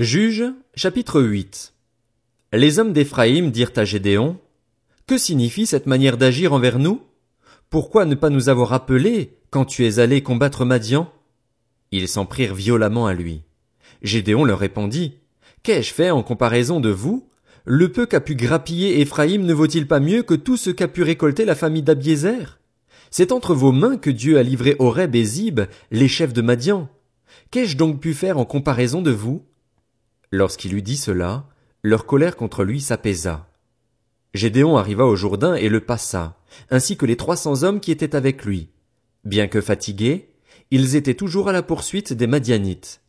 Juge, chapitre 8 Les hommes d'Éphraïm dirent à Gédéon, Que signifie cette manière d'agir envers nous? Pourquoi ne pas nous avoir appelés quand tu es allé combattre Madian? Ils s'en prirent violemment à lui. Gédéon leur répondit, Qu'ai-je fait en comparaison de vous? Le peu qu'a pu grappiller Éphraïm ne vaut-il pas mieux que tout ce qu'a pu récolter la famille d'Abiézer? C'est entre vos mains que Dieu a livré Horeb et Zib, les chefs de Madian. Qu'ai-je donc pu faire en comparaison de vous? Lorsqu'il eut dit cela, leur colère contre lui s'apaisa. Gédéon arriva au Jourdain et le passa, ainsi que les trois cents hommes qui étaient avec lui. Bien que fatigués, ils étaient toujours à la poursuite des Madianites.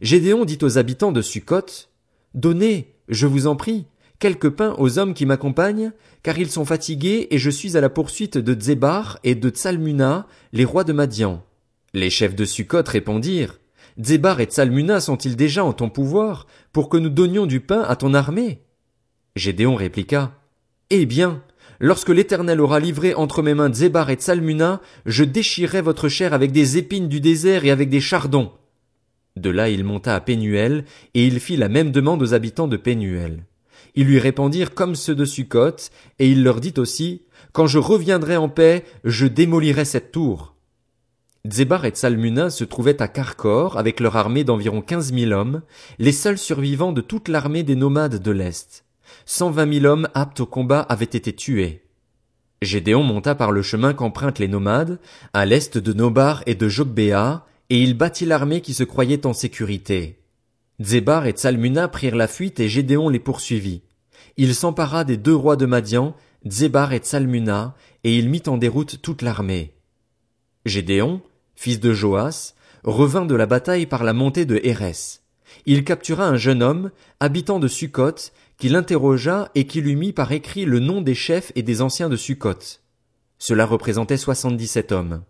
Gédéon dit aux habitants de Sukkot, Donnez, je vous en prie, quelques pains aux hommes qui m'accompagnent, car ils sont fatigués et je suis à la poursuite de Zébar et de Tsalmuna, les rois de Madian. Les chefs de Sukkot répondirent, Zébar et Tsalmuna sont-ils déjà en ton pouvoir, pour que nous donnions du pain à ton armée? Gédéon répliqua, Eh bien, lorsque l'Éternel aura livré entre mes mains Zébar et Tsalmuna, je déchirerai votre chair avec des épines du désert et avec des chardons. De là il monta à Pénuel, et il fit la même demande aux habitants de Pénuel. Ils lui répondirent comme ceux de Sukkot, et il leur dit aussi, Quand je reviendrai en paix, je démolirai cette tour. Zébar et Tsalmuna se trouvaient à Carcor avec leur armée d'environ quinze mille hommes, les seuls survivants de toute l'armée des nomades de l'Est. Cent vingt mille hommes aptes au combat avaient été tués. Gédéon monta par le chemin qu'empruntent les nomades, à l'est de Nobar et de Jogbéa, et il bâtit l'armée qui se croyait en sécurité. Zébar et Tsalmuna prirent la fuite et Gédéon les poursuivit. Il s'empara des deux rois de Madian, Zébar et Tsalmuna, et il mit en déroute toute l'armée. Gédéon, fils de Joas, revint de la bataille par la montée de Hérès. Il captura un jeune homme, habitant de Sukkot, qui l'interrogea et qui lui mit par écrit le nom des chefs et des anciens de Sukkot. Cela représentait soixante-dix-sept hommes.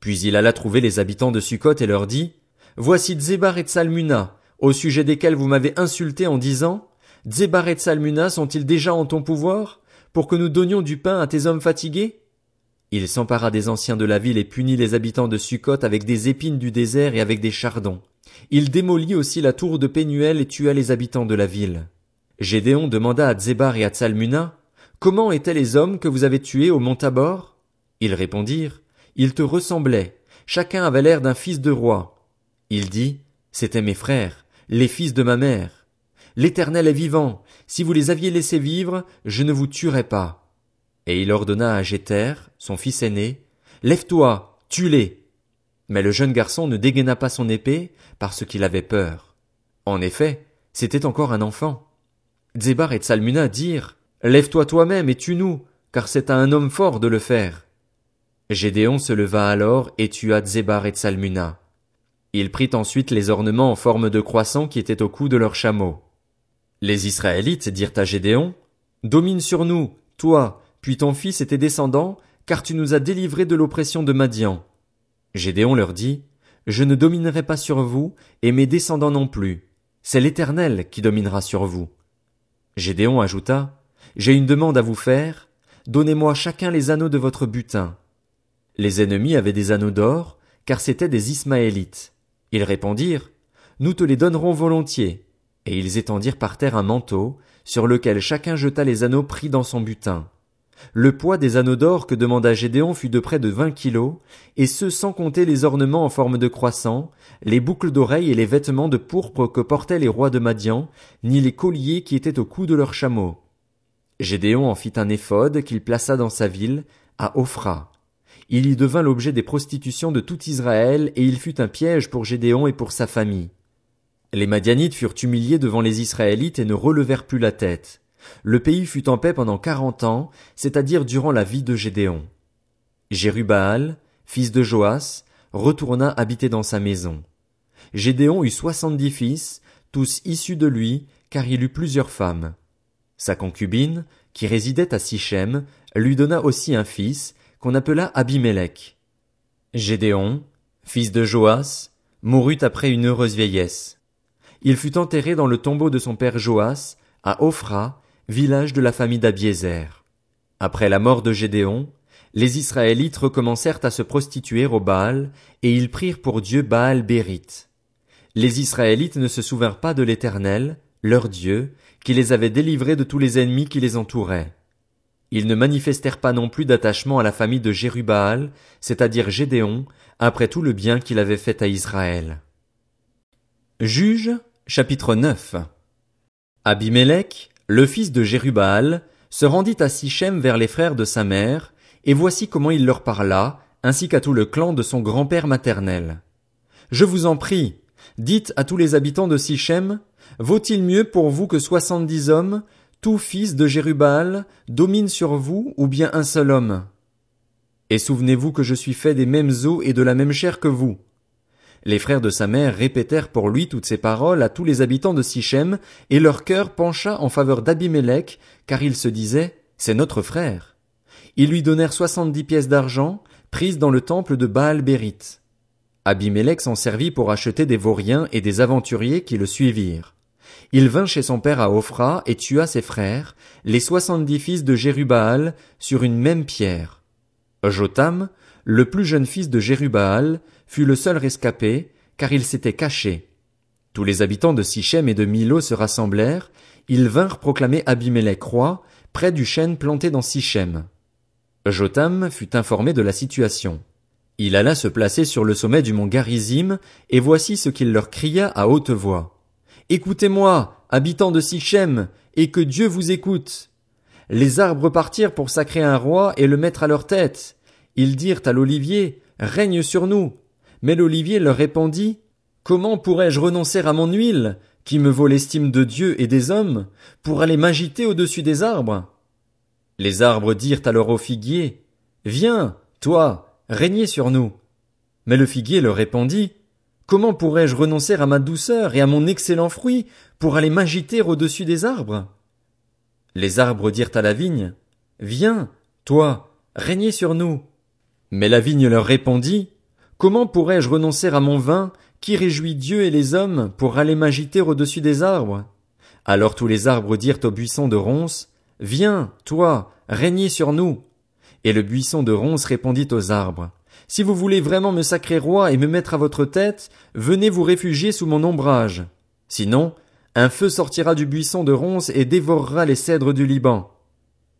Puis il alla trouver les habitants de Sukkot et leur dit, Voici Zébar et Tsalmuna, au sujet desquels vous m'avez insulté en disant, Zébar et Tsalmuna sont-ils déjà en ton pouvoir, pour que nous donnions du pain à tes hommes fatigués? Il s'empara des anciens de la ville et punit les habitants de Sukkot avec des épines du désert et avec des chardons. Il démolit aussi la tour de Pénuel et tua les habitants de la ville. Gédéon demanda à Zébar et à Tsalmuna, Comment étaient les hommes que vous avez tués au mont Tabor? Ils répondirent, Ils te ressemblaient, chacun avait l'air d'un fils de roi. Il dit, C'étaient mes frères, les fils de ma mère. L'Éternel est vivant, si vous les aviez laissés vivre, je ne vous tuerais pas. Et il ordonna à Jéter, son fils aîné, Lève-toi, tue-les. Mais le jeune garçon ne dégaina pas son épée, parce qu'il avait peur. En effet, c'était encore un enfant. Zébar et Tsalmuna dirent, Lève-toi toi-même et tue-nous, car c'est à un homme fort de le faire. Gédéon se leva alors et tua Zébar et Tsalmuna. Il prit ensuite les ornements en forme de croissant qui étaient au cou de leurs chameaux. Les Israélites dirent à Gédéon, Domine sur nous, toi, puis ton fils et tes descendants, car tu nous as délivrés de l'oppression de Madian. Gédéon leur dit, Je ne dominerai pas sur vous, et mes descendants non plus. C'est l'Éternel qui dominera sur vous. Gédéon ajouta, J'ai une demande à vous faire. Donnez-moi chacun les anneaux de votre butin. Les ennemis avaient des anneaux d'or, car c'étaient des Ismaélites. Ils répondirent, Nous te les donnerons volontiers. Et ils étendirent par terre un manteau, sur lequel chacun jeta les anneaux pris dans son butin. Le poids des anneaux d'or que demanda Gédéon fut de près de vingt kilos, et ce sans compter les ornements en forme de croissant, les boucles d'oreilles et les vêtements de pourpre que portaient les rois de Madian, ni les colliers qui étaient au cou de leurs chameaux. Gédéon en fit un éphode qu'il plaça dans sa ville, à Ophra. Il y devint l'objet des prostitutions de tout Israël, et il fut un piège pour Gédéon et pour sa famille. Les Madianites furent humiliés devant les Israélites et ne relevèrent plus la tête. Le pays fut en paix pendant quarante ans, c'est-à-dire durant la vie de Gédéon. Jérubbaal, fils de Joas, retourna habiter dans sa maison. Gédéon eut soixante-dix fils, tous issus de lui, car il eut plusieurs femmes. Sa concubine, qui résidait à Sichem, lui donna aussi un fils, qu'on appela Abimélec. Gédéon, fils de Joas, mourut après une heureuse vieillesse. Il fut enterré dans le tombeau de son père Joas, à Ophra, village de la famille d'Abiézer. Après la mort de Gédéon, les Israélites recommencèrent à se prostituer au Baal, et ils prirent pour Dieu Baal Bérite. les Israélites ne se souvinrent pas de l'Éternel, leur Dieu, qui les avait délivrés de tous les ennemis qui les entouraient. Ils ne manifestèrent pas non plus d'attachement à la famille de Jérubbaal, c'est-à-dire Gédéon, après tout le bien qu'il avait fait à Israël. Juge, chapitre 9 Abimelech, le fils de Jérubbaal, se rendit à Sichem vers les frères de sa mère, et voici comment il leur parla, ainsi qu'à tout le clan de son grand-père maternel. Je vous en prie, dites à tous les habitants de Sichem, vaut-il mieux pour vous que soixante-dix hommes, tout fils de Jérubbaal, dominent sur vous, ou bien un seul homme? Et souvenez-vous que je suis fait des mêmes os et de la même chair que vous. Les frères de sa mère répétèrent pour lui toutes ces paroles à tous les habitants de Sichem, et leur cœur pencha en faveur d'Abimélec, car ils se disaient, c'est notre frère. Ils lui donnèrent soixante-dix pièces d'argent, prises dans le temple de Baal Bérite. Abimélec s'en servit pour acheter des vauriens et des aventuriers qui le suivirent. Il vint chez son père à Ophra et tua ses frères, les soixante-dix fils de Jérubbaal, sur une même pierre. Jotam, le plus jeune fils de Jérubbaal, fut le seul rescapé, car il s'était caché. Tous les habitants de Sichem et de Milo se rassemblèrent, ils vinrent proclamer Abimélec roi, près du chêne planté dans Sichem. Jotam fut informé de la situation. Il alla se placer sur le sommet du mont Garizim, et voici ce qu'il leur cria à haute voix. Écoutez-moi, habitants de Sichem, et que Dieu vous écoute. Les arbres partirent pour sacrer un roi et le mettre à leur tête. Ils dirent à l'olivier, règne sur nous. Mais l'olivier leur répondit, comment pourrais-je renoncer à mon huile, qui me vaut l'estime de Dieu et des hommes, pour aller m'agiter au-dessus des arbres? Les arbres dirent alors au figuier, Viens, toi, régnez sur nous. Mais le figuier leur répondit, Comment pourrais-je renoncer à ma douceur et à mon excellent fruit pour aller m'agiter au-dessus des arbres? Les arbres dirent à la vigne, Viens, toi, régnez sur nous. Mais la vigne leur répondit, Comment pourrais-je renoncer à mon vin, qui réjouit Dieu et les hommes, pour aller m'agiter au-dessus des arbres? Alors tous les arbres dirent au buisson de ronces, Viens, toi, régnez sur nous. Et le buisson de ronces répondit aux arbres, Si vous voulez vraiment me sacrer roi et me mettre à votre tête, venez vous réfugier sous mon ombrage. Sinon, un feu sortira du buisson de ronces et dévorera les cèdres du Liban.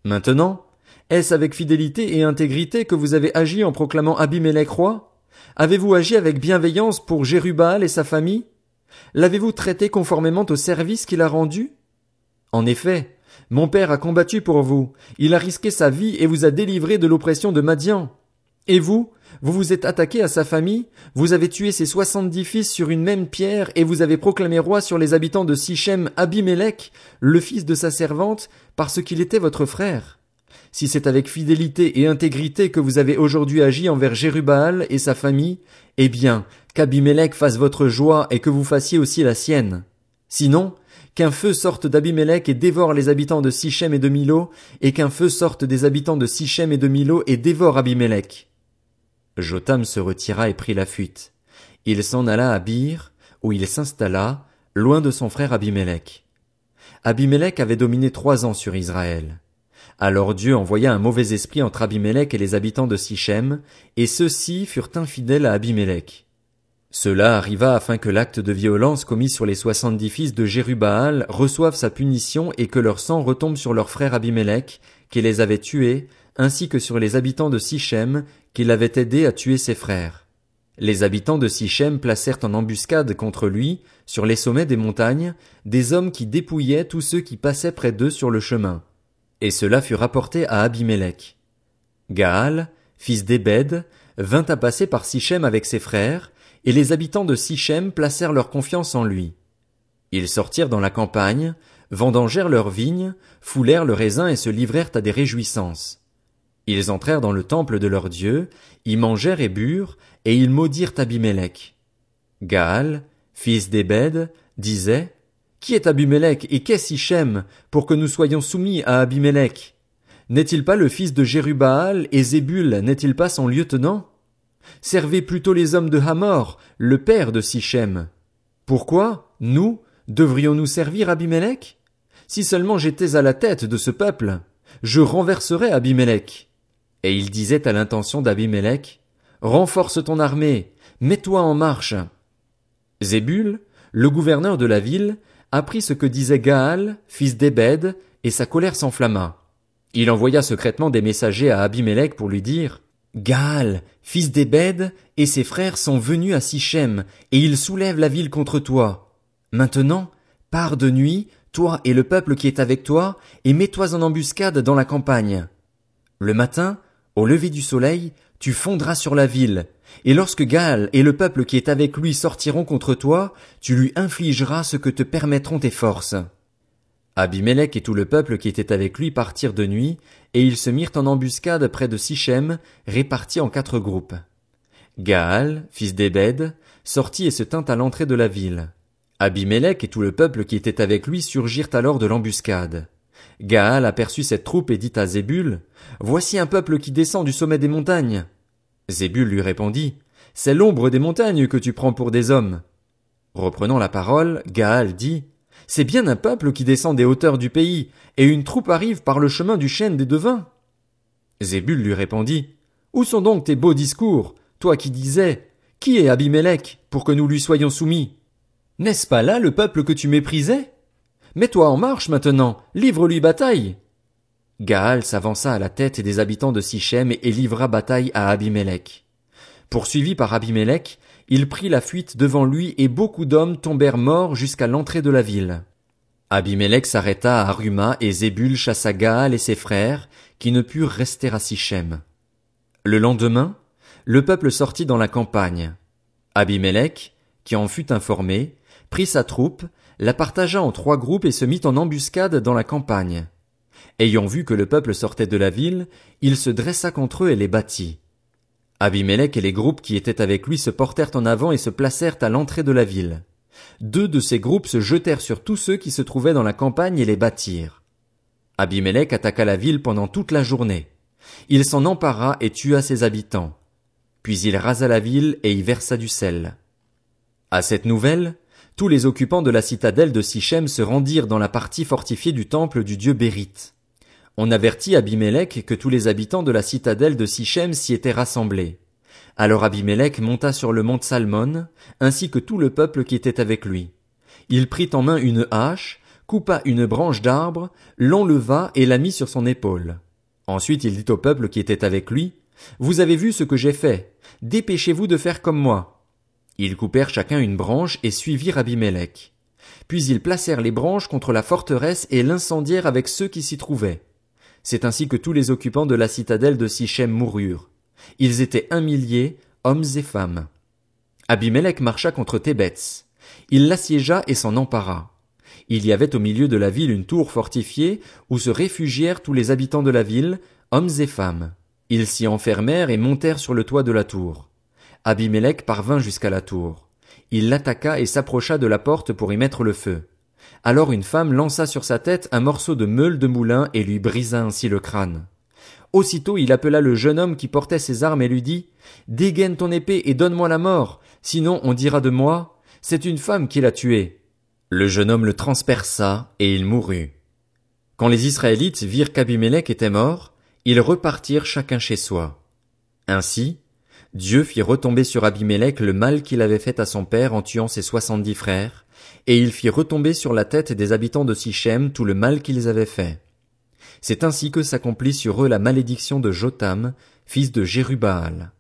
Maintenant, est-ce avec fidélité et intégrité que vous avez agi en proclamant Abimélec roi? Avez-vous agi avec bienveillance pour Jérubal et sa famille? L'avez-vous traité conformément au service qu'il a rendu? En effet, mon père a combattu pour vous, il a risqué sa vie et vous a délivré de l'oppression de Madian. Et vous, vous vous êtes attaqué à sa famille, vous avez tué ses soixante-dix fils sur une même pierre, et vous avez proclamé roi sur les habitants de Sichem Abimélec, le fils de sa servante, parce qu'il était votre frère. Si c'est avec fidélité et intégrité que vous avez aujourd'hui agi envers Jérubal et sa famille, eh bien, qu'Abimélec fasse votre joie et que vous fassiez aussi la sienne. Sinon, qu'un feu sorte d'Abimélec et dévore les habitants de Sichem et de Milo, et qu'un feu sorte des habitants de Sichem et de Milo et dévore Abimélec. Jotam se retira et prit la fuite. Il s'en alla à Bir, où il s'installa, loin de son frère Abimélec. Abimélec avait dominé trois ans sur Israël. Alors Dieu envoya un mauvais esprit entre Abimélec et les habitants de Sichem, et ceux-ci furent infidèles à Abimélec. Cela arriva afin que l'acte de violence commis sur les soixante-dix fils de Jérubbaal reçoive sa punition et que leur sang retombe sur leur frère Abimélec, qui les avait tués, ainsi que sur les habitants de Sichem, qui l'avaient aidé à tuer ses frères. Les habitants de Sichem placèrent en embuscade contre lui, sur les sommets des montagnes, des hommes qui dépouillaient tous ceux qui passaient près d'eux sur le chemin. Et cela fut rapporté à Abimélec. Gaal, fils d'Ebed, vint à passer par Sichem avec ses frères, et les habitants de Sichem placèrent leur confiance en lui. Ils sortirent dans la campagne, vendangèrent leurs vignes, foulèrent le raisin et se livrèrent à des réjouissances. Ils entrèrent dans le temple de leur Dieu, y mangèrent et burent, et ils maudirent Abimélec. Gaal, fils d'Ebed, disait, Qui est Abimélec et qu'est Sichem, pour que nous soyons soumis à Abimélec? N'est-il pas le fils de Jérubbaal et Zébul n'est-il pas son lieutenant? Servez plutôt les hommes de Hamor, le père de Sichem. Pourquoi, nous, devrions-nous servir Abimélec? Si seulement j'étais à la tête de ce peuple, je renverserais Abimélec. Et il disait à l'intention d'Abimélec, Renforce ton armée, mets-toi en marche. Zébul, le gouverneur de la ville, apprit ce que disait Gaal, fils d'Ébed, et sa colère s'enflamma. Il envoya secrètement des messagers à Abimelech pour lui dire, Gaal, fils d'Ébed, et ses frères sont venus à Sichem, et ils soulèvent la ville contre toi. Maintenant, pars de nuit, toi et le peuple qui est avec toi, et mets-toi en embuscade dans la campagne. Le matin, au lever du soleil, tu fondras sur la ville, et lorsque Gaal et le peuple qui est avec lui sortiront contre toi, tu lui infligeras ce que te permettront tes forces. Abimelech et tout le peuple qui était avec lui partirent de nuit, et ils se mirent en embuscade près de Sichem, répartis en quatre groupes. Gaal, fils d'Ébed, sortit et se tint à l'entrée de la ville. Abimelech et tout le peuple qui était avec lui surgirent alors de l'embuscade. Gaal aperçut cette troupe et dit à Zébul, Voici un peuple qui descend du sommet des montagnes. Zébul lui répondit, C'est l'ombre des montagnes que tu prends pour des hommes. Reprenant la parole, Gaal dit, C'est bien un peuple qui descend des hauteurs du pays, et une troupe arrive par le chemin du chêne des devins. Zébul lui répondit, Où sont donc tes beaux discours, toi qui disais, Qui est Abimelech, pour que nous lui soyons soumis? N'est-ce pas là le peuple que tu méprisais? Mets-toi en marche maintenant, livre-lui bataille. Gaal s'avança à la tête des habitants de Sichem et livra bataille à Abimelech. Poursuivi par Abimelech, il prit la fuite devant lui et beaucoup d'hommes tombèrent morts jusqu'à l'entrée de la ville. Abimelech s'arrêta à Aruma et Zébul chassa Gaal et ses frères, qui ne purent rester à Sichem. Le lendemain, le peuple sortit dans la campagne. Abimelech, qui en fut informé, prit sa troupe, la partagea en trois groupes et se mit en embuscade dans la campagne. Ayant vu que le peuple sortait de la ville, il se dressa contre eux et les battit. Abimelech et les groupes qui étaient avec lui se portèrent en avant et se placèrent à l'entrée de la ville. Deux de ces groupes se jetèrent sur tous ceux qui se trouvaient dans la campagne et les battirent. Abimelech attaqua la ville pendant toute la journée. Il s'en empara et tua ses habitants. Puis il rasa la ville et y versa du sel. À cette nouvelle, tous les occupants de la citadelle de Sichem se rendirent dans la partie fortifiée du temple du dieu Bérite. On avertit Abimelech que tous les habitants de la citadelle de Sichem s'y étaient rassemblés. Alors Abimelech monta sur le mont Salmon, ainsi que tout le peuple qui était avec lui. Il prit en main une hache, coupa une branche d'arbre, l'enleva et la mit sur son épaule. Ensuite il dit au peuple qui était avec lui, Vous avez vu ce que j'ai fait. Dépêchez-vous de faire comme moi. Ils coupèrent chacun une branche et suivirent Abimelech. Puis ils placèrent les branches contre la forteresse et l'incendièrent avec ceux qui s'y trouvaient. C'est ainsi que tous les occupants de la citadelle de Sichem moururent. Ils étaient un millier, hommes et femmes. Abimelech marcha contre Thébets. Il l'assiégea et s'en empara. Il y avait au milieu de la ville une tour fortifiée où se réfugièrent tous les habitants de la ville, hommes et femmes. Ils s'y enfermèrent et montèrent sur le toit de la tour. Abimelech parvint jusqu'à la tour. Il l'attaqua et s'approcha de la porte pour y mettre le feu. Alors une femme lança sur sa tête un morceau de meule de moulin et lui brisa ainsi le crâne. Aussitôt il appela le jeune homme qui portait ses armes et lui dit Dégaine ton épée et donne-moi la mort, sinon on dira de moi C'est une femme qui l'a tué. Le jeune homme le transperça et il mourut. Quand les Israélites virent qu'Abimelech était mort, ils repartirent chacun chez soi. Ainsi, Dieu fit retomber sur Abimelech le mal qu'il avait fait à son père en tuant ses soixante-dix frères, et il fit retomber sur la tête des habitants de Sichem tout le mal qu'ils avaient fait. C'est ainsi que s'accomplit sur eux la malédiction de Jotam, fils de Jérubaal.